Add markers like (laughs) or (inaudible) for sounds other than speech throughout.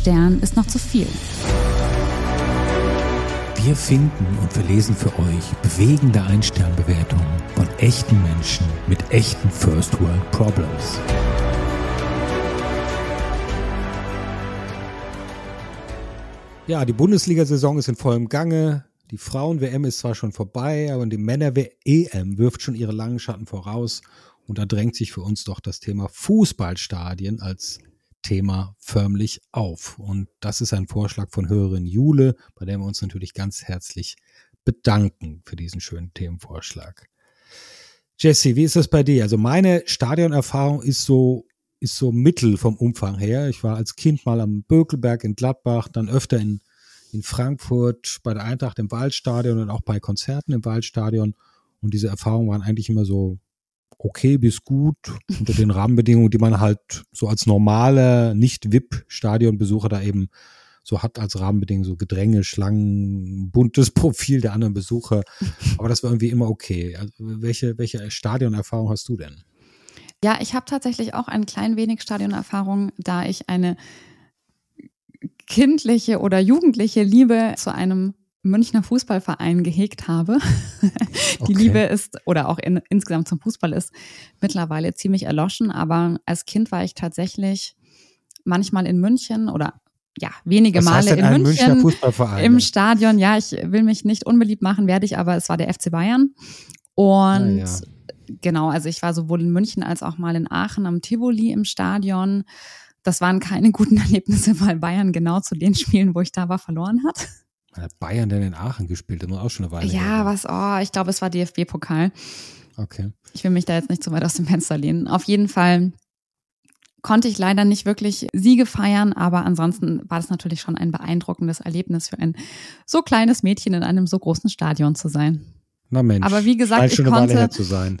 Stern ist noch zu viel. Wir finden und verlesen für euch bewegende Ein-Stern-Bewertungen von echten Menschen mit echten First World Problems. Ja, die Bundesliga-Saison ist in vollem Gange. Die Frauen-WM ist zwar schon vorbei, aber die Männer-EM wirft schon ihre langen Schatten voraus. Und da drängt sich für uns doch das Thema Fußballstadien als Thema förmlich auf. Und das ist ein Vorschlag von Hörerin Jule, bei der wir uns natürlich ganz herzlich bedanken für diesen schönen Themenvorschlag. Jesse, wie ist das bei dir? Also meine Stadionerfahrung ist so, ist so mittel vom Umfang her. Ich war als Kind mal am Bökelberg in Gladbach, dann öfter in, in Frankfurt bei der Eintracht im Waldstadion und auch bei Konzerten im Waldstadion. Und diese Erfahrungen waren eigentlich immer so okay bis gut unter den Rahmenbedingungen, die man halt so als normaler Nicht-VIP-Stadionbesucher da eben so hat als Rahmenbedingungen, so Gedränge, Schlangen, buntes (laughs) Profil der anderen Besucher. Aber das war irgendwie immer okay. Also welche, welche Stadionerfahrung hast du denn? Ja, ich habe tatsächlich auch ein klein wenig Stadionerfahrung, da ich eine kindliche oder jugendliche Liebe zu einem Münchner Fußballverein gehegt habe. (laughs) Die okay. Liebe ist, oder auch in, insgesamt zum Fußball ist mittlerweile ziemlich erloschen, aber als Kind war ich tatsächlich manchmal in München oder ja, wenige Was Male in München im Stadion. Ja, ich will mich nicht unbeliebt machen, werde ich, aber es war der FC Bayern. Und ja, ja. genau, also ich war sowohl in München als auch mal in Aachen am Tivoli im Stadion. Das waren keine guten (laughs) Erlebnisse, weil Bayern genau zu den Spielen, wo ich da war, verloren hat. Hat Bayern denn in Aachen gespielt? Immer auch schon eine Weile. Ja, her, was, oh, ich glaube, es war DFB-Pokal. Okay. Ich will mich da jetzt nicht zu weit aus dem Fenster lehnen. Auf jeden Fall konnte ich leider nicht wirklich Siege feiern, aber ansonsten war das natürlich schon ein beeindruckendes Erlebnis für ein so kleines Mädchen in einem so großen Stadion zu sein. Na Mensch. Aber wie gesagt, ich konnte,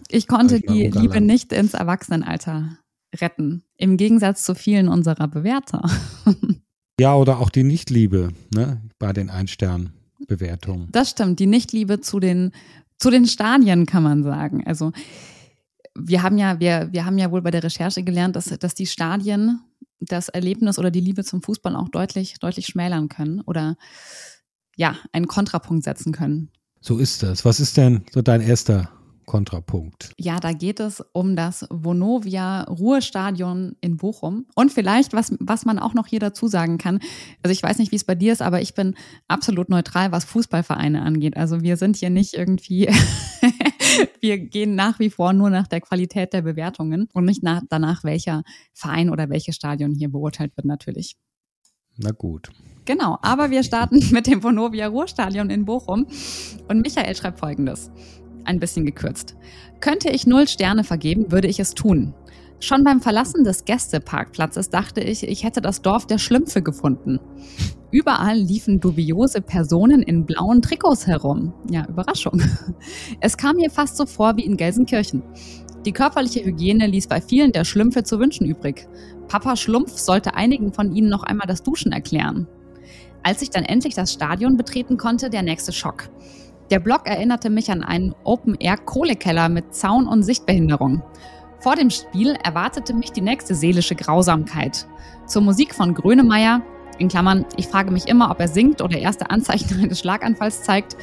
ich konnte die Liebe nicht ins Erwachsenenalter retten. Im Gegensatz zu vielen unserer Bewerter. (laughs) Ja, oder auch die Nichtliebe ne, bei den Ein-Stern-Bewertungen. Das stimmt, die Nichtliebe zu den, zu den Stadien, kann man sagen. Also wir haben ja, wir, wir haben ja wohl bei der Recherche gelernt, dass, dass die Stadien das Erlebnis oder die Liebe zum Fußball auch deutlich, deutlich schmälern können oder ja, einen Kontrapunkt setzen können. So ist das. Was ist denn so dein erster Kontrapunkt. Ja, da geht es um das Vonovia Ruhestadion in Bochum. Und vielleicht, was, was man auch noch hier dazu sagen kann, also ich weiß nicht, wie es bei dir ist, aber ich bin absolut neutral, was Fußballvereine angeht. Also wir sind hier nicht irgendwie, (laughs) wir gehen nach wie vor nur nach der Qualität der Bewertungen und nicht nach, danach, welcher Verein oder welches Stadion hier beurteilt wird, natürlich. Na gut. Genau, aber wir starten (laughs) mit dem Vonovia Ruhrstadion in Bochum. Und Michael schreibt folgendes ein bisschen gekürzt. Könnte ich null Sterne vergeben, würde ich es tun. Schon beim Verlassen des Gästeparkplatzes dachte ich, ich hätte das Dorf der Schlümpfe gefunden. Überall liefen dubiose Personen in blauen Trikots herum. Ja, Überraschung. Es kam mir fast so vor wie in Gelsenkirchen. Die körperliche Hygiene ließ bei vielen der Schlümpfe zu wünschen übrig. Papa Schlumpf sollte einigen von ihnen noch einmal das Duschen erklären. Als ich dann endlich das Stadion betreten konnte, der nächste Schock. Der Block erinnerte mich an einen Open-Air-Kohlekeller mit Zaun und Sichtbehinderung. Vor dem Spiel erwartete mich die nächste seelische Grausamkeit. Zur Musik von Grönemeyer, in Klammern, ich frage mich immer, ob er singt oder erste Anzeichen (laughs) eines Schlaganfalls zeigt,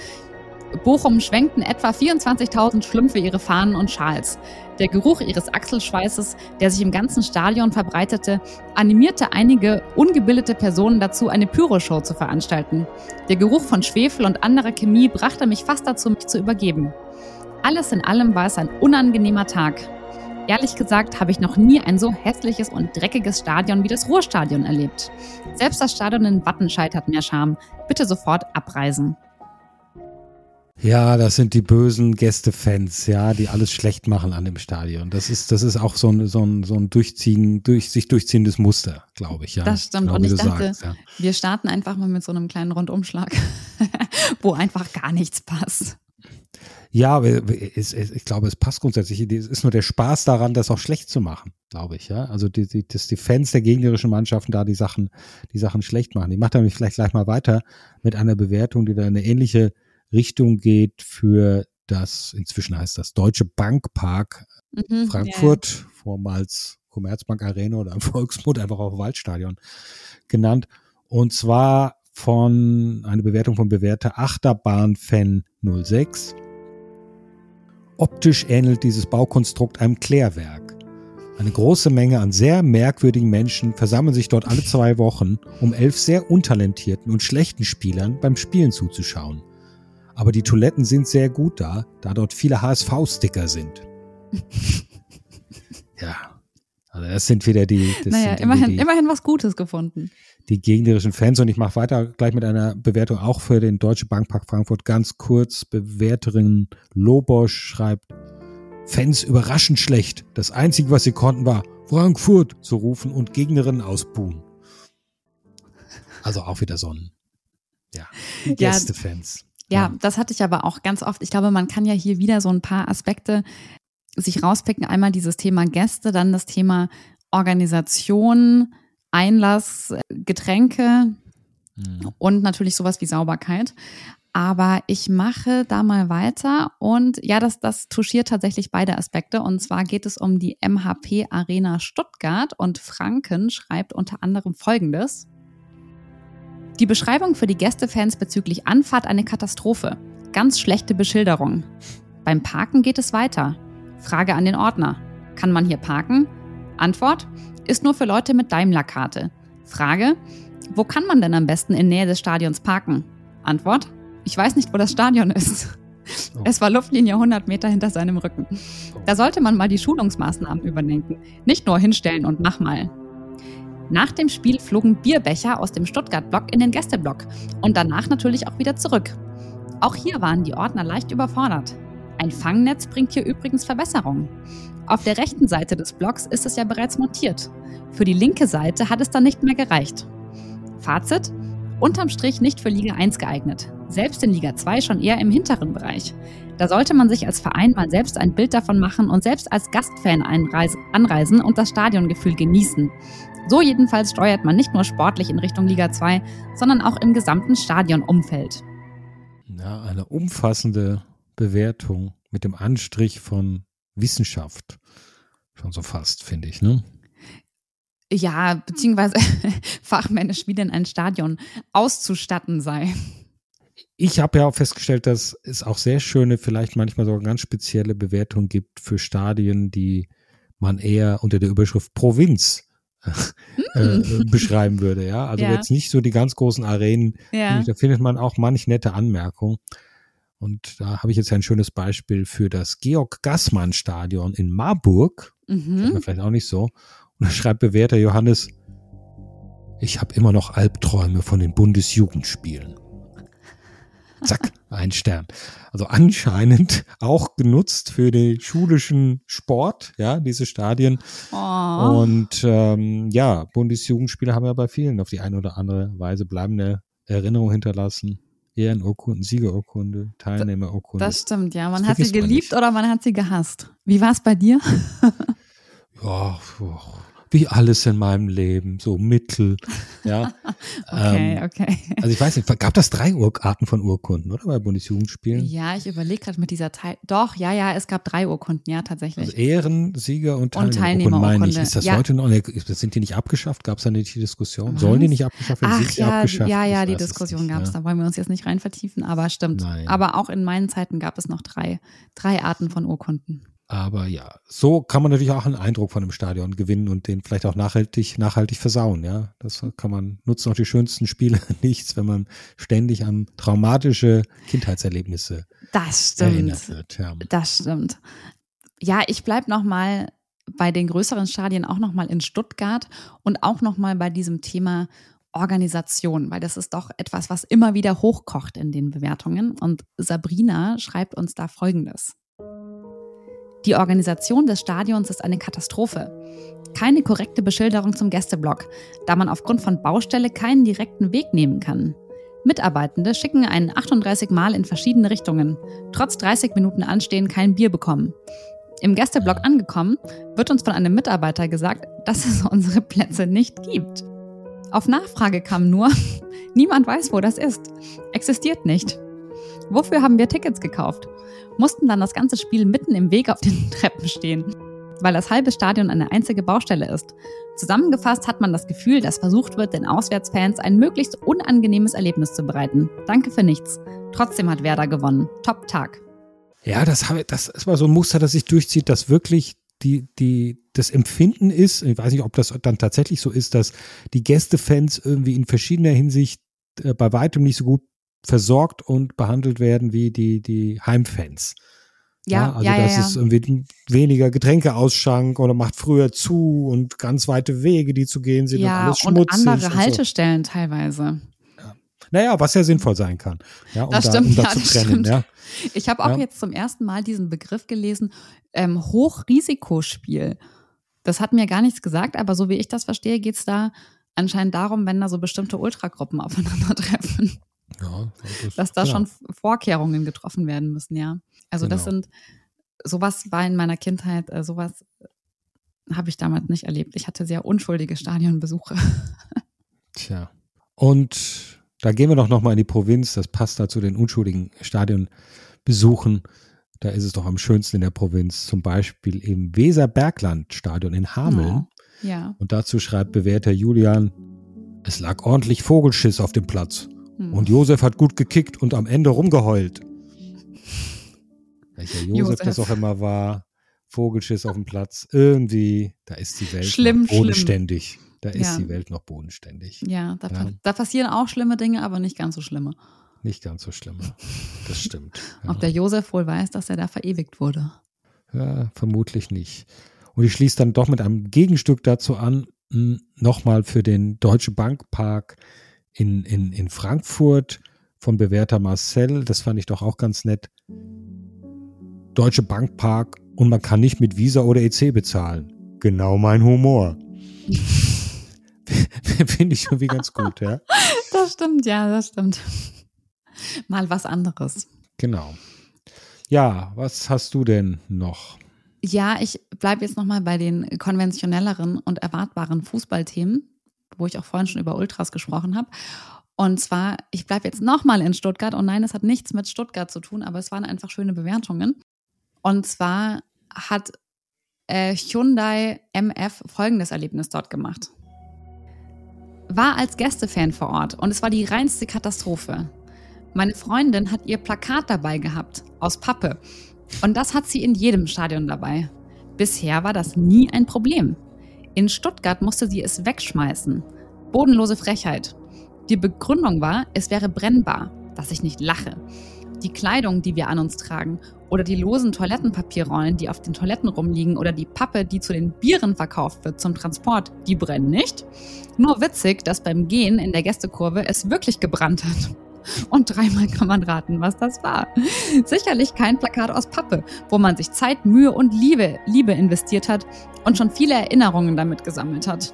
Bochum schwenkten etwa 24.000 Schlümpfe ihre Fahnen und Schals. Der Geruch ihres Achselschweißes, der sich im ganzen Stadion verbreitete, animierte einige ungebildete Personen dazu, eine Pyroshow zu veranstalten. Der Geruch von Schwefel und anderer Chemie brachte mich fast dazu, mich zu übergeben. Alles in allem war es ein unangenehmer Tag. Ehrlich gesagt habe ich noch nie ein so hässliches und dreckiges Stadion wie das Ruhrstadion erlebt. Selbst das Stadion in Wattenscheid hat mehr Charme. Bitte sofort abreisen. Ja, das sind die bösen Gästefans, ja, die alles schlecht machen an dem Stadion. Das ist, das ist auch so ein, so ein, so ein Durchziehen, durch, sich durchziehendes Muster, glaube ich, ja. Das stimmt. Genau, Und ich dachte, sagst, ja. wir starten einfach mal mit so einem kleinen Rundumschlag, (laughs) wo einfach gar nichts passt. Ja, ich glaube, es passt grundsätzlich. Es ist nur der Spaß daran, das auch schlecht zu machen, glaube ich, ja. Also, die, die, dass die Fans der gegnerischen Mannschaften da die Sachen, die Sachen schlecht machen. Ich mache damit vielleicht gleich mal weiter mit einer Bewertung, die da eine ähnliche Richtung geht für das, inzwischen heißt das Deutsche Bankpark mhm, Frankfurt, yeah. vormals Commerzbank Arena oder im Volksmund einfach auch Waldstadion genannt. Und zwar von eine Bewertung von Bewerter Achterbahn-Fan 06. Optisch ähnelt dieses Baukonstrukt einem Klärwerk. Eine große Menge an sehr merkwürdigen Menschen versammeln sich dort alle zwei Wochen, um elf sehr untalentierten und schlechten Spielern beim Spielen zuzuschauen. Aber die Toiletten sind sehr gut da, da dort viele HSV-Sticker sind. (laughs) ja, also das sind wieder die. Das naja, immerhin, die, immerhin was Gutes gefunden. Die gegnerischen Fans und ich mache weiter gleich mit einer Bewertung auch für den Deutsche Bankpark Frankfurt. Ganz kurz, Bewerterin Lobosch schreibt, Fans überraschend schlecht. Das Einzige, was sie konnten, war Frankfurt zu rufen und Gegnerinnen ausbuhen. Also auch wieder so ein, ja, Gästefans. Ja, ja, das hatte ich aber auch ganz oft. Ich glaube, man kann ja hier wieder so ein paar Aspekte sich rauspicken. Einmal dieses Thema Gäste, dann das Thema Organisation, Einlass, Getränke mhm. und natürlich sowas wie Sauberkeit. Aber ich mache da mal weiter und ja, das, das touchiert tatsächlich beide Aspekte. Und zwar geht es um die MHP Arena Stuttgart und Franken schreibt unter anderem Folgendes. Die Beschreibung für die Gästefans bezüglich Anfahrt eine Katastrophe. Ganz schlechte Beschilderung. Beim Parken geht es weiter. Frage an den Ordner. Kann man hier parken? Antwort. Ist nur für Leute mit Daimler-Karte. Frage. Wo kann man denn am besten in Nähe des Stadions parken? Antwort. Ich weiß nicht, wo das Stadion ist. Oh. Es war Luftlinie 100 Meter hinter seinem Rücken. Da sollte man mal die Schulungsmaßnahmen überdenken. Nicht nur hinstellen und mach mal. Nach dem Spiel flogen Bierbecher aus dem Stuttgart-Block in den Gästeblock und danach natürlich auch wieder zurück. Auch hier waren die Ordner leicht überfordert. Ein Fangnetz bringt hier übrigens Verbesserungen. Auf der rechten Seite des Blocks ist es ja bereits montiert. Für die linke Seite hat es dann nicht mehr gereicht. Fazit: Unterm Strich nicht für Liga 1 geeignet selbst in Liga 2 schon eher im hinteren Bereich. Da sollte man sich als Verein mal selbst ein Bild davon machen und selbst als Gastfan anreisen und das Stadiongefühl genießen. So jedenfalls steuert man nicht nur sportlich in Richtung Liga 2, sondern auch im gesamten Stadionumfeld. Ja, eine umfassende Bewertung mit dem Anstrich von Wissenschaft. Schon so fast, finde ich, ne? Ja, beziehungsweise (laughs) fachmännisch, wie denn ein Stadion auszustatten sei ich habe ja auch festgestellt, dass es auch sehr schöne, vielleicht manchmal sogar ganz spezielle Bewertungen gibt für Stadien, die man eher unter der Überschrift Provinz äh, hm. beschreiben würde. Ja, also ja. jetzt nicht so die ganz großen Arenen. Ja. Da findet man auch manch nette Anmerkungen. Und da habe ich jetzt ein schönes Beispiel für das Georg Gassmann Stadion in Marburg. Mhm. Vielleicht auch nicht so. Und da schreibt Bewerter Johannes, ich habe immer noch Albträume von den Bundesjugendspielen. Zack, ein Stern. Also anscheinend auch genutzt für den schulischen Sport, ja, diese Stadien. Oh. Und ähm, ja, Bundesjugendspiele haben ja bei vielen auf die eine oder andere Weise bleibende Erinnerung hinterlassen. Ehrenurkunden, Siegerurkunde, Teilnehmerurkunde. Das stimmt, ja. Man das hat sie geliebt man oder man hat sie gehasst. Wie war es bei dir? ja, wie alles in meinem Leben, so Mittel. Ja. (laughs) okay, ähm, okay. Also ich weiß nicht, gab das drei Ur Arten von Urkunden, oder bei Bundesjugendspielen? Ja, ich überlege gerade mit dieser Teil. Doch, ja, ja, es gab drei Urkunden, ja, tatsächlich. Also Ehren, Sieger und Teilnehmerurkunden, Teilnehmer meine ich. Ist das ja. heute noch? Sind die nicht abgeschafft? Gab es da nicht die Diskussion? Was? Sollen die nicht abgeschafft werden? Ach, ja, abgeschafft? Ja, ja, die Diskussion gab es. Ja. Da wollen wir uns jetzt nicht rein vertiefen, aber stimmt. Nein. Aber auch in meinen Zeiten gab es noch drei, drei Arten von Urkunden. Aber ja, so kann man natürlich auch einen Eindruck von einem Stadion gewinnen und den vielleicht auch nachhaltig, nachhaltig versauen, ja. Das kann man, nutzen auch die schönsten Spiele (laughs) nichts, wenn man ständig an traumatische Kindheitserlebnisse das stimmt. erinnert wird. Ja. Das stimmt. Ja, ich bleibe nochmal bei den größeren Stadien auch nochmal in Stuttgart und auch nochmal bei diesem Thema Organisation, weil das ist doch etwas, was immer wieder hochkocht in den Bewertungen. Und Sabrina schreibt uns da Folgendes. Die Organisation des Stadions ist eine Katastrophe. Keine korrekte Beschilderung zum Gästeblock, da man aufgrund von Baustelle keinen direkten Weg nehmen kann. Mitarbeitende schicken einen 38 Mal in verschiedene Richtungen, trotz 30 Minuten Anstehen kein Bier bekommen. Im Gästeblock angekommen, wird uns von einem Mitarbeiter gesagt, dass es unsere Plätze nicht gibt. Auf Nachfrage kam nur, (laughs) niemand weiß, wo das ist. Existiert nicht. Wofür haben wir Tickets gekauft? Mussten dann das ganze Spiel mitten im Weg auf den (laughs) Treppen stehen. weil das halbe Stadion eine einzige Baustelle ist. Zusammengefasst hat man das Gefühl, dass versucht wird, den Auswärtsfans ein möglichst unangenehmes Erlebnis zu bereiten. Danke für nichts. Trotzdem hat Werder gewonnen. Top-Tag. Ja, das, das ist mal so ein Muster, das sich durchzieht, dass wirklich die, die, das Empfinden ist, ich weiß nicht, ob das dann tatsächlich so ist, dass die Gästefans irgendwie in verschiedener Hinsicht äh, bei weitem nicht so gut versorgt und behandelt werden wie die, die Heimfans. Ja, ja, also ja, das ja, ist irgendwie weniger Getränkeausschank oder macht früher zu und ganz weite Wege, die zu gehen sind ja, und alles schmutzig. Und andere und Haltestellen so. teilweise. Ja. Naja, was ja sinnvoll sein kann. Ja, um das da, stimmt, um da zu trennen. stimmt. Ja. Ich habe auch jetzt zum ersten Mal diesen Begriff gelesen, ähm, Hochrisikospiel. Das hat mir gar nichts gesagt, aber so wie ich das verstehe, geht es da anscheinend darum, wenn da so bestimmte Ultragruppen aufeinandertreffen, Ja, dass da genau. schon Vorkehrungen getroffen werden müssen, ja. Also das Genau. sind, sowas war in meiner Kindheit, äh, sowas habe ich damals nicht erlebt. Ich hatte sehr unschuldige Stadionbesuche. (laughs) Tja. Und da gehen wir doch nochmal in die Provinz. Das passt da zu den unschuldigen Stadionbesuchen. Da ist es doch am schönsten in der Provinz. Zum Beispiel im Weserbergland-Stadion in Hameln. Ja. Und dazu schreibt bewährter Julian, es lag ordentlich Vogelschiss auf dem Platz. Hm. Und Josef hat gut gekickt und am Ende rumgeheult. Welcher Josef, Josef. das auch immer war. Vogelschiss auf dem Platz. Irgendwie, da ist die Welt Schlimm, noch schlimm. bodenständig. Da ist Ja. die Welt noch bodenständig. Ja, da, Ja. da passieren auch schlimme Dinge, aber nicht ganz so schlimme. Nicht ganz so schlimm. Das stimmt. (laughs) Ob der Josef wohl weiß, dass er da verewigt wurde. Ja, vermutlich nicht. Und ich schließe dann doch mit einem Gegenstück dazu an, mh, nochmal für den Deutsche Bankpark in, in, in Frankfurt von bewährter Marcel. Das fand ich doch auch ganz nett. Deutsche Bankpark und man kann nicht mit Visa oder EC bezahlen. Genau mein Humor. (laughs) Finde ich irgendwie ganz gut, ja. (laughs) Das stimmt, ja, das stimmt. Mal was anderes. Genau. Ja, was hast du denn noch? Ja, ich bleibe jetzt nochmal bei den konventionelleren und erwartbaren Fußballthemen, wo ich auch vorhin schon über Ultras gesprochen habe. Und zwar, ich bleibe jetzt nochmal in Stuttgart. Und nein, es hat nichts mit Stuttgart zu tun, aber es waren einfach schöne Bewertungen. Und zwar hat äh, Hyundai MF folgendes Erlebnis dort gemacht. War als Gästefan vor Ort und es war die reinste Katastrophe. Meine Freundin hat ihr Plakat dabei gehabt, aus Pappe. Und das hat sie in jedem Stadion dabei. Bisher war das nie ein Problem. In Stuttgart musste sie es wegschmeißen. Bodenlose Frechheit. Die Begründung war, es wäre brennbar, dass ich nicht lache. Die Kleidung, die wir an uns tragen, oder die losen Toilettenpapierrollen, die auf den Toiletten rumliegen, oder die Pappe, die zu den Bieren verkauft wird zum Transport, die brennen nicht. Nur witzig, dass beim Gehen in der Gästekurve es wirklich gebrannt hat. Und dreimal kann man raten, was das war. Sicherlich kein Plakat aus Pappe, wo man sich Zeit, Mühe und Liebe, Liebe investiert hat und schon viele Erinnerungen damit gesammelt hat.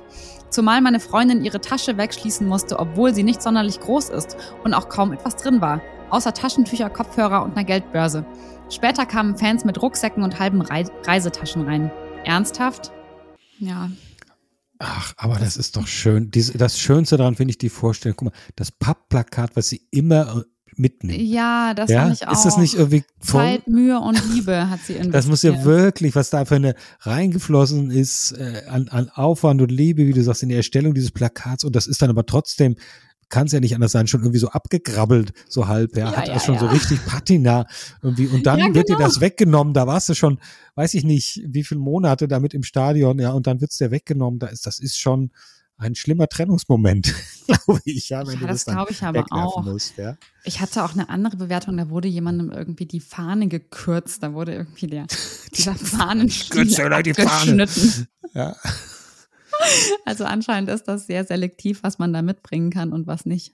Zumal meine Freundin ihre Tasche wegschließen musste, obwohl sie nicht sonderlich groß ist und auch kaum etwas drin war, außer Taschentücher, Kopfhörer und einer Geldbörse. Später kamen Fans mit Rucksäcken und halben Rei Reisetaschen rein. Ernsthaft? Ja. Ach, aber das ist doch schön. Dies, das Schönste daran finde ich die Vorstellung. Guck mal, das Pappplakat, was sie immer äh, mitnimmt. Ja, das ja? ich auch. Ist das nicht irgendwie toll? Zeit, Mühe und Liebe hat sie investiert. (laughs) Das muss ja wirklich, was da für eine reingeflossen ist äh, an, an Aufwand und Liebe, wie du sagst, in die Erstellung dieses Plakats. Und das ist dann aber trotzdem, kann es ja nicht anders sein, schon irgendwie so abgegrabbelt, so halb. Ja, Ja, hat ja, das schon so ja. richtig Patina irgendwie. Und dann Ja, wird dir genau. das weggenommen. Da warst du schon, weiß ich nicht, wie viele Monate damit im Stadion. Ja, und dann wird's dir weggenommen. Da ist, das ist schon ein schlimmer Trennungsmoment, (laughs) glaube ich. Ja, wenn Ja, du das das glaube ich aber auch. musst. Ja. Ich hatte auch eine andere Bewertung, da wurde jemandem irgendwie die Fahne gekürzt, da wurde irgendwie der, (laughs) dieser Fahnenstiel abgeschnitten. Ja. (laughs) Also anscheinend ist das sehr selektiv, was man da mitbringen kann und was nicht.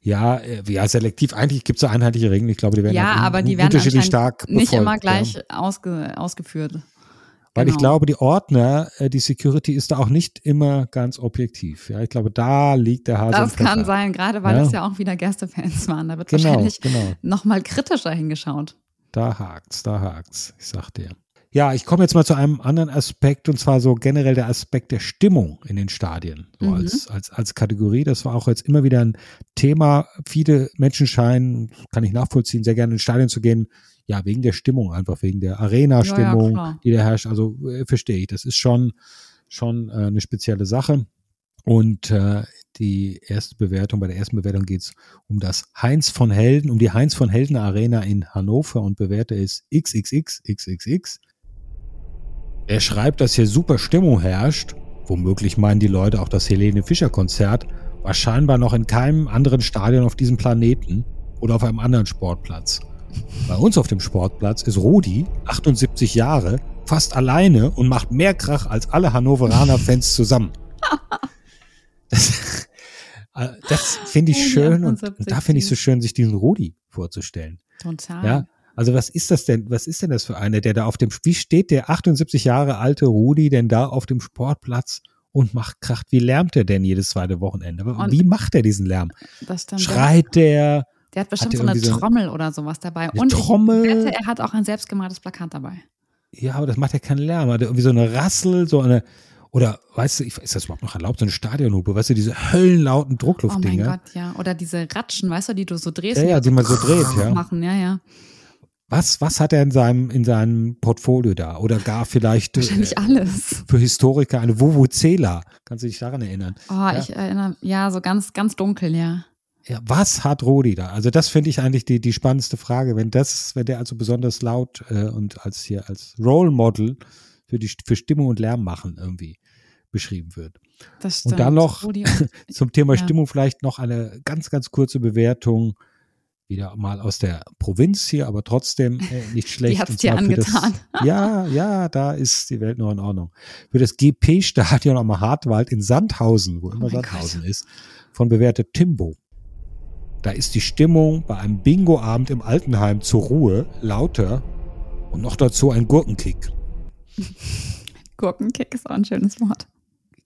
Ja, äh, ja, selektiv. Eigentlich gibt es da einheitliche Regeln. Ich glaube, die werden Ja, un- aber die werden unterschiedlich stark Nicht befolgt, immer ja. gleich ausge, ausgeführt. Weil ich Genau. glaube, die Ordner, äh, die Security ist da auch nicht immer ganz objektiv. Ja, ich glaube, da liegt der Hase im Das kann sein, gerade weil Ja. das ja auch wieder Gästefans waren. Da wird Genau, wahrscheinlich genau. nochmal kritischer hingeschaut. Da hakt's, da hakt's. Ich sag dir. Ja, ich komme jetzt mal zu einem anderen Aspekt und zwar so generell der Aspekt der Stimmung in den Stadien. So Mhm. als, als, als Kategorie. Das war auch jetzt immer wieder ein Thema. Viele Menschen scheinen, kann ich nachvollziehen, sehr gerne ins Stadion zu gehen. ja, wegen der Stimmung einfach, wegen der Arena-Stimmung, Ja, ja, die da herrscht. Also äh, verstehe ich. Das ist schon, schon äh, eine spezielle Sache. Und äh, die erste Bewertung, bei der ersten Bewertung geht es um das Heinz von Helden, um die Heinz von Helden Arena in Hannover und Bewerter ist XXXXXX. Er schreibt, dass hier super Stimmung herrscht. Womöglich meinen die Leute auch das Helene Fischer Konzert. War scheinbar noch in keinem anderen Stadion auf diesem Planeten oder auf einem anderen Sportplatz. Bei uns auf dem Sportplatz ist Rudi, 78 Jahre, fast alleine und macht mehr Krach als alle Hannoveraner Fans zusammen. (laughs) Das, äh, das finde ich schön und, 78, und da finde ich so schön, sich diesen Rudi vorzustellen. Total. Ja, also was ist das denn? Was ist denn das für einer, der da auf dem, wie steht der 78 Jahre alte Rudi denn da auf dem Sportplatz und macht Kracht? Wie lärmt er denn jedes zweite Wochenende? Und- wie macht er diesen Lärm? Schreit der? Der hat bestimmt Hat so eine so Trommel oder sowas dabei. Eine Und Trommel? wette, er hat auch ein selbstgemaltes Plakat dabei. Ja, aber das macht ja keinen Lärm. Hat er irgendwie so eine Rassel, so eine, oder weißt du, ist das überhaupt noch erlaubt, so eine Stadionhupe, weißt du, diese höllenlauten Oh mein Druckluftdinger? Gott, ja. Oder diese Ratschen, weißt du, die du so drehst. Ja, ja, die man so dreht, (laughs) ja. Machen, ja, ja. Was, was hat er in seinem, in seinem Portfolio da? Oder gar vielleicht Wahrscheinlich äh, alles. für Historiker eine Vuvuzela. Kannst du dich daran erinnern? Oh, ich erinnere, ja, so ganz, ganz dunkel, ja. Ja, was hat Rodi da? Also das finde ich eigentlich die, die spannendste Frage, wenn das, wenn der also besonders laut äh, und als hier als Role Model für die für Stimmung und Lärm machen irgendwie beschrieben wird. Das stimmt. Und dann noch und- (laughs) Zum Thema Ja. Stimmung vielleicht noch eine ganz, ganz kurze Bewertung. Wieder mal aus der Provinz hier, aber trotzdem äh, (laughs) nicht schlecht. hat's Und dir zwar für das- angetan. (laughs) Ja, ja, da ist die Welt noch in Ordnung. Für das GP-Stadion am Hartwald in Sandhausen, wo immer Oh mein Sandhausen ist, von Bewerter Timbo. Da ist die Stimmung bei einem Bingo-Abend im Altenheim zur Ruhe lauter und noch dazu ein Gurkenkick. (laughs) Gurkenkick ist auch ein schönes Wort.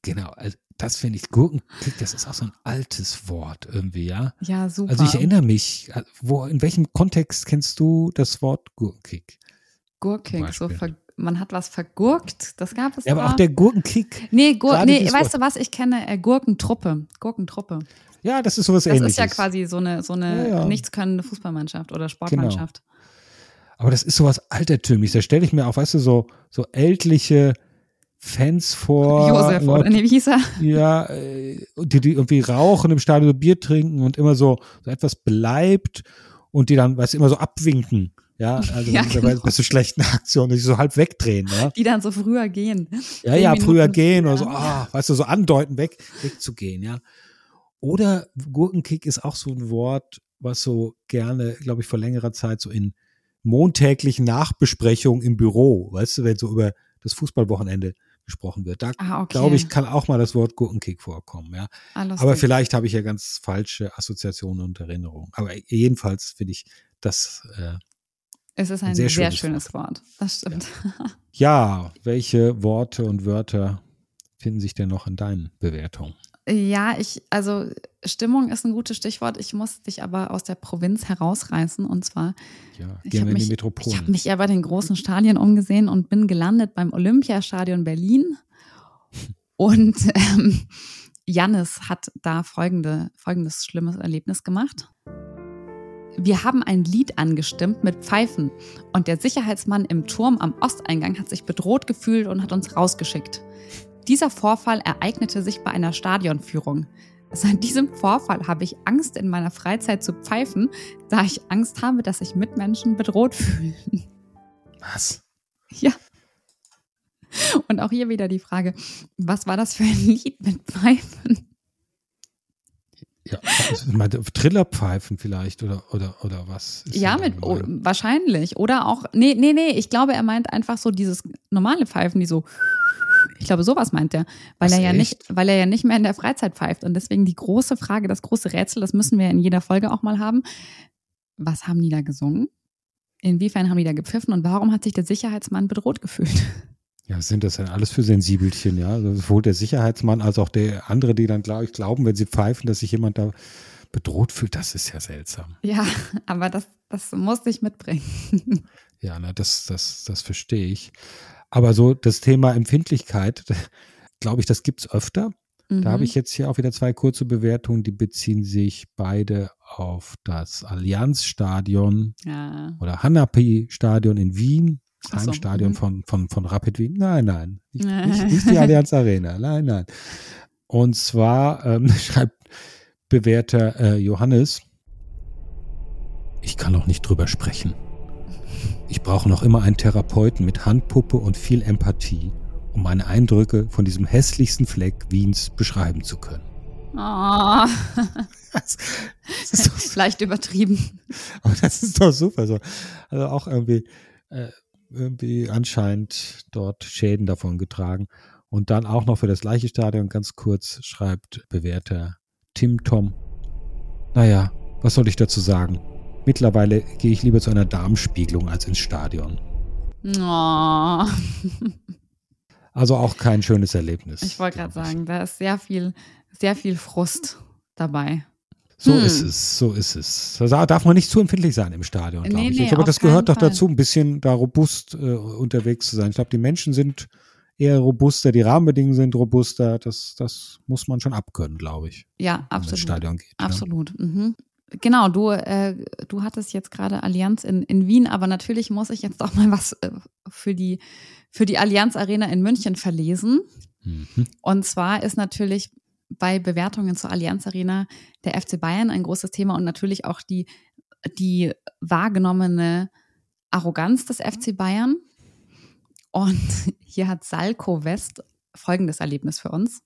Genau, also das finde ich, Gurkenkick, das ist auch so ein altes Wort irgendwie, ja. Ja, super. Also ich erinnere mich, wo, in welchem Kontext kennst du das Wort Gurkenkick? Gurkick, so ver man hat was vergurkt. Das gab es Ja, aber da. auch der Gurkenkick. Nee, Gur nee weißt du was? Ich kenne äh, Gurkentruppe. Gurkentruppe. Ja, das ist sowas Das ähnliches. ist ja quasi so eine, so eine Ja, ja. nichtskönnende Fußballmannschaft oder Sportmannschaft. Aber das ist sowas Altertümliches. Da stelle ich mir auch, weißt du, so, so ältliche Fans vor. Josef, oder? Leute, Nee, wie hieß er? Ja, äh, die, die irgendwie rauchen im Stadion, Bier trinken und immer so, so etwas bleibt und die dann, weißt du, immer so abwinken. Ja, (laughs) also Ja, bei, genau. bei so schlechten Aktionen, die so halb wegdrehen. Ja, Die dann so früher gehen. ja, ja Minuten früher gehen oder so, ah, weißt du, so andeuten, weg, wegzugehen, ja. Oder Gurkenkick ist auch so ein Wort, was so gerne, glaube ich, vor längerer Zeit so in montäglichen Nachbesprechungen im Büro, weißt du, wenn so über das Fußballwochenende gesprochen wird. Da, Ah, okay. glaube ich, kann auch mal das Wort Gurkenkick vorkommen, ja. Ah. Aber vielleicht habe ich ja ganz falsche Assoziationen und Erinnerungen. Aber jedenfalls finde ich das, äh, es ist ein ein sehr sehr, schönes schönes Wort. Das stimmt. ja, welche Worte und Wörter finden sich denn noch in deinen Bewertungen? Ja, ich, also Stimmung ist ein gutes Stichwort. Ich muss dich aber aus der Provinz herausreißen. Und zwar, Ja, ich habe wir in die mich, ich Metropolen. hab mich ja bei den großen Stadien umgesehen und bin gelandet beim Olympiastadion Berlin. (laughs) Und ähm, Jannis hat da folgende, folgendes schlimmes Erlebnis gemacht. Wir haben ein Lied angestimmt mit Pfeifen und der Sicherheitsmann im Turm am Osteingang hat sich bedroht gefühlt und hat uns rausgeschickt. Dieser Vorfall ereignete sich bei einer Stadionführung. Seit diesem Vorfall habe ich Angst in meiner Freizeit zu pfeifen, da ich Angst habe, dass sich Mitmenschen bedroht fühlen. Was? Ja. Und auch hier wieder die Frage, was war das für ein Lied mit Pfeifen? Ja, ich meinte, Trillerpfeifen vielleicht oder, oder, oder was? Ja, mit oh, wahrscheinlich. Oder auch, nee, nee, nee, ich glaube, er meint einfach so dieses normale Pfeifen, die so, ich glaube, sowas meint er, weil Was, er ja echt? nicht, weil er ja nicht mehr in der Freizeit pfeift. Und deswegen die große Frage, das große Rätsel, das müssen wir in jeder Folge auch mal haben. Was haben die da gesungen? Inwiefern haben die da gepfiffen und warum hat sich der Sicherheitsmann bedroht gefühlt? Ja, was sind das denn alles für Sensibelchen, ja? Also sowohl der Sicherheitsmann als auch der andere, die dann, glaube ich, glauben, wenn sie pfeifen, dass sich jemand da bedroht fühlt. Das ist ja seltsam. Ja, aber das, das musste ich mitbringen. Ja, na, das, das, das verstehe ich. Aber so das Thema Empfindlichkeit, (laughs) glaube ich, das gibt's öfter. Da habe Mhm. ich jetzt hier auch wieder zwei kurze Bewertungen, die beziehen sich beide auf das Allianzstadion Ja. oder Hanapi-Stadion in Wien, das so, Heimstadion mhm. von, von, von Rapid Wien. Nein, nein, nicht, (laughs) nicht, nicht die Allianz Arena. Nein, nein. Und zwar ähm, (laughs) schreibt bewährter äh, Johannes, ich kann noch nicht drüber sprechen. Ich brauche noch immer einen Therapeuten mit Handpuppe und viel Empathie, um meine Eindrücke von diesem hässlichsten Fleck Wiens beschreiben zu können. Oh, Das, (laughs) das ist doch vielleicht übertrieben. Aber das ist doch super so. Also auch irgendwie, äh, irgendwie anscheinend dort Schäden davon getragen. Und dann auch noch für das gleiche Stadion ganz kurz schreibt bewährter Tim Tom. Naja, was soll ich dazu sagen? Mittlerweile gehe ich lieber zu einer Darmspiegelung als ins Stadion. Oh. Also auch kein schönes Erlebnis. Ich wollte gerade sagen, da ist sehr viel, sehr viel Frust dabei. So Hm. ist es, so ist es. Da darf man nicht zu empfindlich sein im Stadion, glaube Nee, ich. nee, ich glaube, das gehört doch Fall. dazu, ein bisschen da robust äh, unterwegs zu sein. Ich glaube, die Menschen sind eher robuster, die Rahmenbedingungen sind robuster. Das, das muss man schon abkönnen, glaube ich, Ja, wenn man ins absolut. Stadion geht. Ja. Absolut. Mhm. Genau, du, äh, du hattest jetzt gerade Allianz in, in Wien, aber natürlich muss ich jetzt auch mal was äh, für die, für die Allianz Arena in München verlesen. Mhm. Und zwar ist natürlich bei Bewertungen zur Allianz Arena der FC Bayern ein großes Thema und natürlich auch die, die wahrgenommene Arroganz des FC Bayern. Und (laughs) hier hat Salko West folgendes Erlebnis für uns.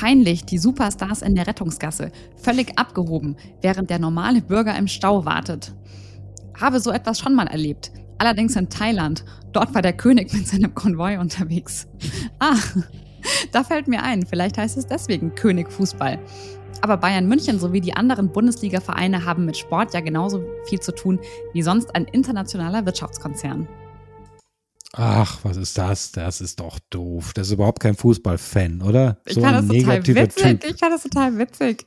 Peinlich, die Superstars in der Rettungsgasse, völlig abgehoben, während der normale Bürger im Stau wartet. Habe so etwas schon mal erlebt. Allerdings in Thailand. Dort war der König mit seinem Konvoi unterwegs. (laughs) Ah, da fällt mir ein, vielleicht heißt es deswegen König Fußball. Aber Bayern München sowie die anderen Bundesliga-Vereine haben mit Sport ja genauso viel zu tun wie sonst ein internationaler Wirtschaftskonzern. Ach, was ist das? Das ist doch doof. Das ist überhaupt kein Fußballfan, oder? Ich so fand das total witzig. Typ. Ich fand das total witzig.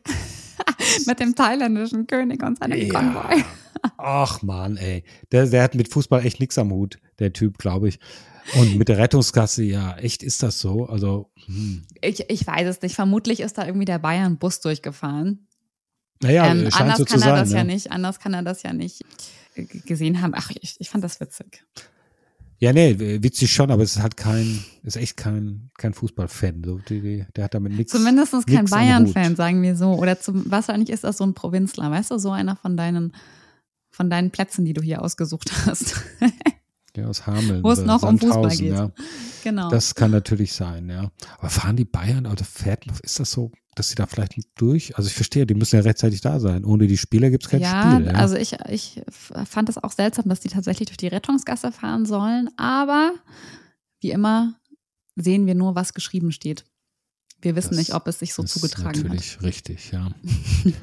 (laughs) Mit dem thailändischen König und seinem Konvoi. Ach man, ey. Der, der hat mit Fußball echt nichts am Hut, der Typ, glaube ich. Und mit der Rettungskasse, ja, echt ist das so. Also, hm. Ich, ich weiß es nicht. Vermutlich ist da irgendwie der Bayern-Bus durchgefahren. naja, ähm, anders so kann er sein. das ja. ja. nicht. Anders kann er das ja nicht äh, gesehen haben. Ach, ich, ich fand das witzig. Ja, nee, witzig schon, aber es ist halt kein, ist echt kein, kein Fußballfan. So, die, die, der hat damit nichts. Zumindest kein Bayern-Fan, sagen wir so. Oder zum, wahrscheinlich ist das so ein Provinzler. Weißt du, so einer von deinen, von deinen Plätzen, die du hier ausgesucht hast. (laughs) Ja, aus Hameln. Wo es noch um Fußball geht. Ja. (laughs) genau. Das kann natürlich sein, ja. Aber fahren die Bayern oder fährt, ist das so, dass sie da vielleicht nicht durch? Also ich verstehe, die müssen ja rechtzeitig da sein. Ohne die Spieler gibt es kein ja, Spiel. Ja, also ich, ich fand es auch seltsam, dass die tatsächlich durch die Rettungsgasse fahren sollen. Aber wie immer sehen wir nur, was geschrieben steht. Wir wissen Das nicht, ob es sich so das zugetragen ist hat. natürlich richtig, ja.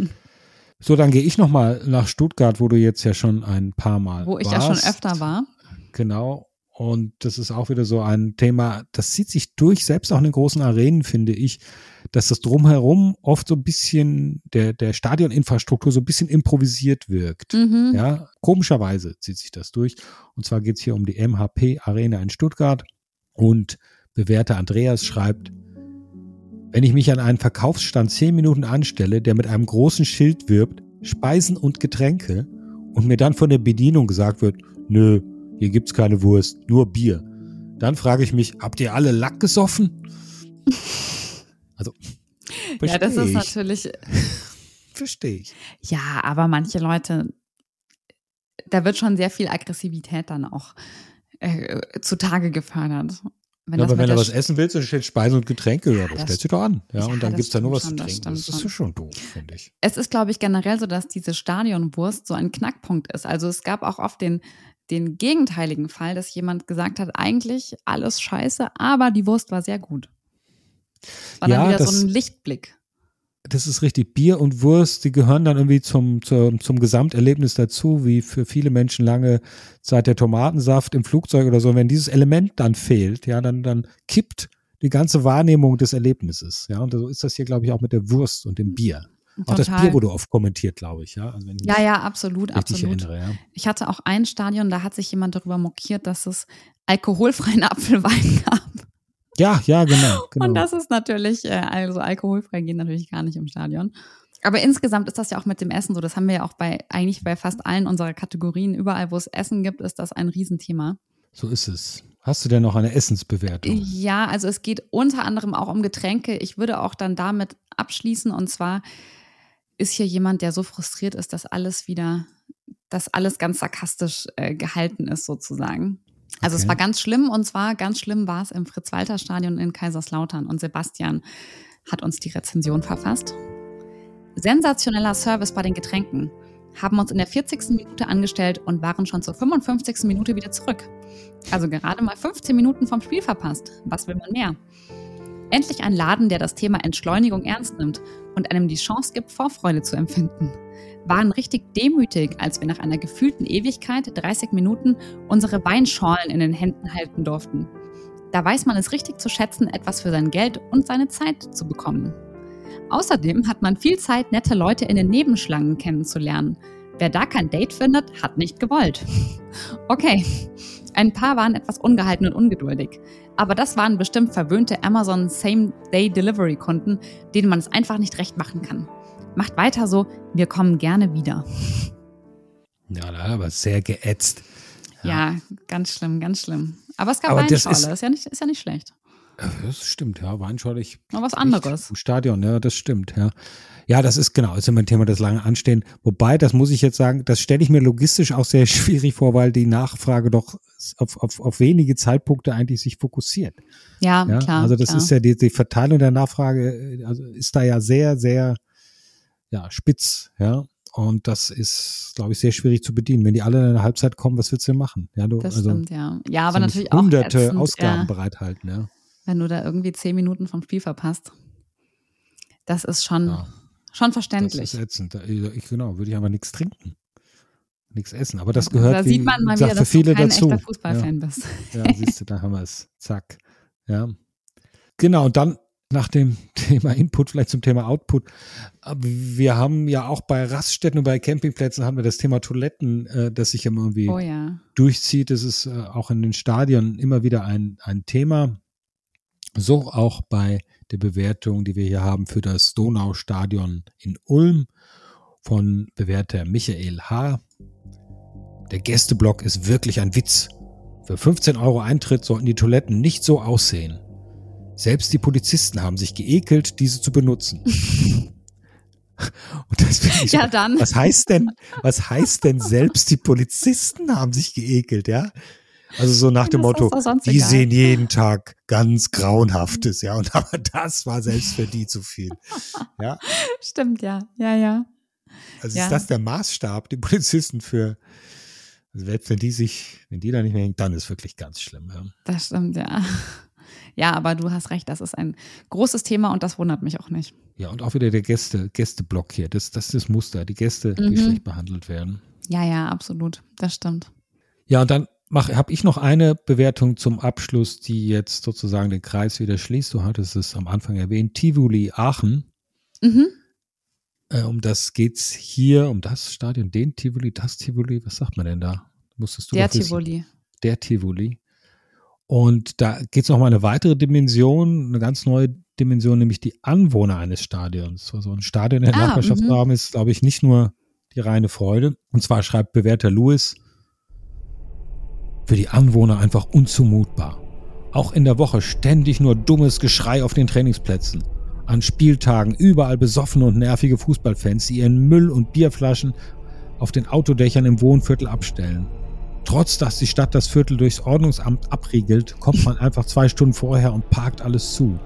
(laughs) so, dann gehe ich noch mal nach Stuttgart, wo du jetzt ja schon ein paar Mal Wo ich warst. ja schon öfter war. Genau. Und das ist auch wieder so ein Thema, das zieht sich durch, selbst auch in den großen Arenen, finde ich, dass das drumherum oft so ein bisschen der, der Stadioninfrastruktur so ein bisschen improvisiert wirkt. Mhm. Ja, komischerweise zieht sich das durch. Und zwar geht es hier um die MHP Arena in Stuttgart. Und bewährter Andreas schreibt, wenn ich mich an einen Verkaufsstand zehn Minuten anstelle, der mit einem großen Schild wirbt, Speisen und Getränke, und mir dann von der Bedienung gesagt wird, nö, hier gibt's keine Wurst, nur Bier. Dann frage ich mich, habt ihr alle Lack gesoffen? Also, (laughs) Ja, das ist ich. natürlich. (laughs) Verstehe ich. Ja, aber manche Leute, da wird schon sehr viel Aggressivität dann auch äh, zutage gefördert. Wenn Ja, das aber wenn du was essen willst, dann steht Speisen und Getränke, ja, das das- stellst du doch an. Ja, Ja, und dann das gibt's da nur was zu schon, das trinken. stimmt Das ist schon. schon doof, finde ich. Es ist, glaube ich, generell so, dass diese Stadionwurst so ein Knackpunkt ist. Also es gab auch oft den, den gegenteiligen Fall, dass jemand gesagt hat, eigentlich alles scheiße, aber die Wurst war sehr gut. War Ja, dann wieder das- so ein Lichtblick. Das ist richtig. Bier und Wurst, die gehören dann irgendwie zum, zum, zum Gesamterlebnis dazu, wie für viele Menschen lange Zeit der Tomatensaft im Flugzeug oder so. Und wenn dieses Element dann fehlt, ja, dann, dann kippt die ganze Wahrnehmung des Erlebnisses. Ja, und so ist das hier, glaube ich, auch mit der Wurst und dem Bier. Auch das. Bier wurde oft kommentiert, glaube ich, ja. Also ich Ja, ja, absolut, absolut. erinnere, ja. Ich hatte auch ein Stadion, da hat sich jemand darüber mokiert, dass es alkoholfreien (laughs) Apfelwein gab. Ja, ja, genau. genau. Und das ist natürlich, äh, also alkoholfrei geht natürlich gar nicht im Stadion. Aber insgesamt ist das ja auch mit dem Essen so. Das haben wir ja auch bei eigentlich bei fast allen unserer Kategorien. Überall, wo es Essen gibt, ist das ein Riesenthema. So ist es. Hast du denn noch eine Essensbewertung? Ja, also es geht unter anderem auch um Getränke. Ich würde auch dann damit abschließen. Und zwar ist hier jemand, der so frustriert ist, dass alles wieder, dass alles ganz sarkastisch äh, gehalten ist, sozusagen. Also okay. es war ganz schlimm und zwar ganz schlimm war es im Fritz-Walter-Stadion in Kaiserslautern und Sebastian hat uns die Rezension verfasst. Sensationeller Service bei den Getränken. Haben uns in der 40. Minute angestellt und waren schon zur 55. Minute wieder zurück. Also gerade mal 15 Minuten vom Spiel verpasst. Was will man mehr? Endlich ein Laden, der das Thema Entschleunigung ernst nimmt und einem die Chance gibt, Vorfreude zu empfinden. Waren richtig demütig, als wir nach einer gefühlten Ewigkeit, 30 Minuten, unsere Weinschorlen in den Händen halten durften. Da weiß man es richtig zu schätzen, etwas für sein Geld und seine Zeit zu bekommen. Außerdem hat man viel Zeit, nette Leute in den Nebenschlangen kennenzulernen. Wer da kein Date findet, hat nicht gewollt. Okay, ein paar waren etwas ungehalten und ungeduldig. Aber das waren bestimmt verwöhnte Amazon Same-Day-Delivery-Kunden, denen man es einfach nicht recht machen kann. Macht weiter so, wir kommen gerne wieder. Ja, da aber sehr geätzt. Ja. ja, ganz schlimm, ganz schlimm. Aber es gab aber Weinschorle, ist, ist, ja nicht, ist ja nicht schlecht. Das stimmt, ja. Weinschorle, ich. Noch was anderes. Im Stadion, ja, das stimmt, ja. Ja, das ist genau, ist immer ein Thema, das lange anstehen. Wobei, das muss ich jetzt sagen, das stelle ich mir logistisch auch sehr (laughs) schwierig vor, weil die Nachfrage doch auf, auf, auf wenige Zeitpunkte eigentlich sich fokussiert. Ja, ja? klar. Also das klar. ist ja die, die Verteilung der Nachfrage, also ist da ja sehr, sehr ja, spitz, ja. Und das ist, glaube ich, sehr schwierig zu bedienen. Wenn die alle in der Halbzeit kommen, was willst du denn machen? Ja, du, das also, stimmt, ja. Ja, aber natürlich auch. Hunderte Ausgaben ja. bereithalten, ja wenn du da irgendwie zehn Minuten vom Spiel verpasst. Das ist schon, ja, schon verständlich. Das ist ätzend. Ich, genau, würde ich aber nichts trinken. Nichts essen. Aber das gehört da sieht man mal wieder, dass viele du kein dazu. echter Fußballfan ja. bist. Ja, siehst du, da haben wir es. Zack. Ja. Genau, und dann nach dem (laughs) Thema Input, vielleicht zum Thema Output. Wir haben ja auch bei Raststätten und bei Campingplätzen haben wir das Thema Toiletten, äh, das sich immer irgendwie oh ja. durchzieht. Das ist äh, auch in den Stadien immer wieder ein, ein Thema. So auch bei der Bewertung, die wir hier haben für das Donaustadion in Ulm von Bewerter Michael H. Der Gästeblock ist wirklich ein Witz. Für 15 Euro Eintritt sollten die Toiletten nicht so aussehen. Selbst die Polizisten haben sich geekelt, diese zu benutzen. Und das ich ja, dann. Was heißt denn, was heißt denn selbst die Polizisten haben sich geekelt, ja? Also so nach dem Motto, die egal. sehen jeden (laughs) Tag ganz Grauenhaftes, ja. Und (laughs) aber das war selbst für die zu viel. (laughs) Ja. Stimmt, ja. Ja, ja. Also ja. ist das der Maßstab, die Polizisten für, also selbst wenn die sich, wenn die da nicht mehr hängen, dann ist wirklich ganz schlimm. Ja. Das stimmt, ja. Ja, aber du hast recht, das ist ein großes Thema und das wundert mich auch nicht. Ja, und auch wieder der Gäste, Gästeblock hier. Das, das ist das Muster, die Gäste, mhm. die schlecht behandelt werden. Ja, ja, absolut. Das stimmt. Ja, und dann habe ich noch eine Bewertung zum Abschluss, die jetzt sozusagen den Kreis wieder schließt. Du hattest es am Anfang erwähnt, Tivoli Aachen. Mhm. Äh, um das geht's hier, um das Stadion, den Tivoli, das Tivoli, was sagt man denn da? Musstest du Der Tivoli. Der Tivoli. Und da geht es noch mal eine weitere Dimension, eine ganz neue Dimension, nämlich die Anwohner eines Stadions. Also ein Stadion in der ah, Nachbarschaft zu haben, ist, glaube ich, nicht nur die reine Freude. Und zwar schreibt Bewerter Lewis, für die Anwohner einfach unzumutbar. Auch in der Woche ständig nur dummes Geschrei auf den Trainingsplätzen. An Spieltagen überall besoffene und nervige Fußballfans, die ihren Müll und Bierflaschen auf den Autodächern im Wohnviertel abstellen. Trotz dass die Stadt das Viertel durchs Ordnungsamt abriegelt, kommt man einfach zwei Stunden vorher und parkt alles zu.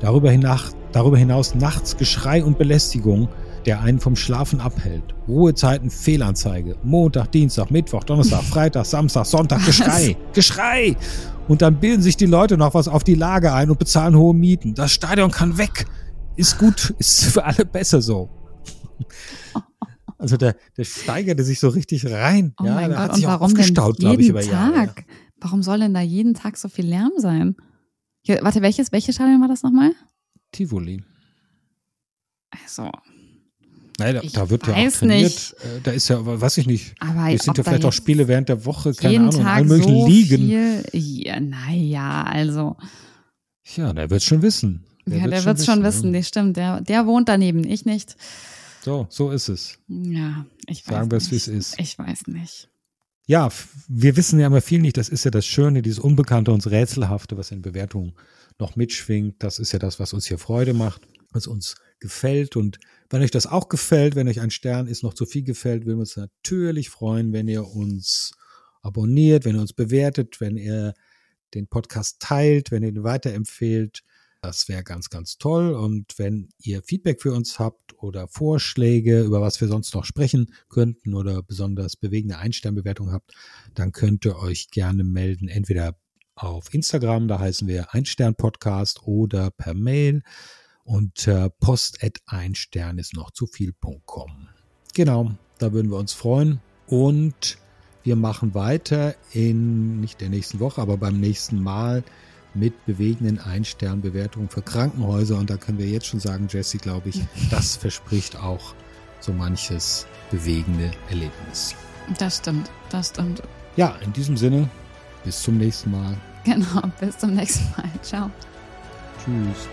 Darüber hinaus, darüber hinaus nachts Geschrei und Belästigung, der einen vom Schlafen abhält. Ruhezeiten, Fehlanzeige. Montag, Dienstag, Mittwoch, Donnerstag, (laughs) Freitag, Samstag, Sonntag, Geschrei, Geschrei. Und dann bilden sich die Leute noch was auf die Lage ein und bezahlen hohe Mieten. Das Stadion kann weg. Ist gut, ist (laughs) für alle besser so. Also der, der steigerte sich so richtig rein. Oh ja, mein der Gott, hat sich und warum denn jeden glaube ich, über Tag? Jahre. Ja. Warum soll denn da jeden Tag so viel Lärm sein? Hier, warte, welches, welches Stadion war das nochmal? Tivoli. Also, Nein, da, da wird ja auch weiß trainiert. nicht. Äh, Da ist ja, weiß ich nicht. aber Es sind ja vielleicht auch Spiele während der Woche, keine jeden Ahnung, Tag allen möglichen so Ligen. Ja, naja, also. Ja, der wird schon wissen. ja, der wird es schon wissen, ja. das stimmt. Der, der wohnt daneben, ich nicht. So, so ist es. Ja, ich weiß Sagen wir es, wie es ist. Ich weiß nicht. Ja, wir wissen ja immer viel nicht. Das ist ja das Schöne, dieses Unbekannte und Rätselhafte, was in Bewertungen noch mitschwingt. Das ist ja das, was uns hier Freude macht, was uns gefällt. Und wenn euch das auch gefällt, wenn euch ein Stern ist noch zu viel gefällt, würden wir uns natürlich freuen, wenn ihr uns abonniert, wenn ihr uns bewertet, wenn ihr den Podcast teilt, wenn ihr ihn weiterempfehlt. Das wäre ganz, ganz toll. Und wenn ihr Feedback für uns habt oder Vorschläge, über was wir sonst noch sprechen könnten oder besonders bewegende Einsternbewertungen habt, dann könnt ihr euch gerne melden, entweder auf Instagram, da heißen wir Einstern-Podcast oder per Mail unter post at einstern ist noch zu viel.com. Genau, da würden wir uns freuen. Und wir machen weiter in, nicht der nächsten Woche, aber beim nächsten Mal mit bewegenden Ein-Stern-Bewertungen für Krankenhäuser. Und da können wir jetzt schon sagen, Jesse, glaube ich, (laughs) das verspricht auch so manches bewegende Erlebnis. Das stimmt, das stimmt. Ja, in diesem Sinne, bis zum nächsten Mal. Genau, bis zum nächsten Mal. Ciao. Tschüss.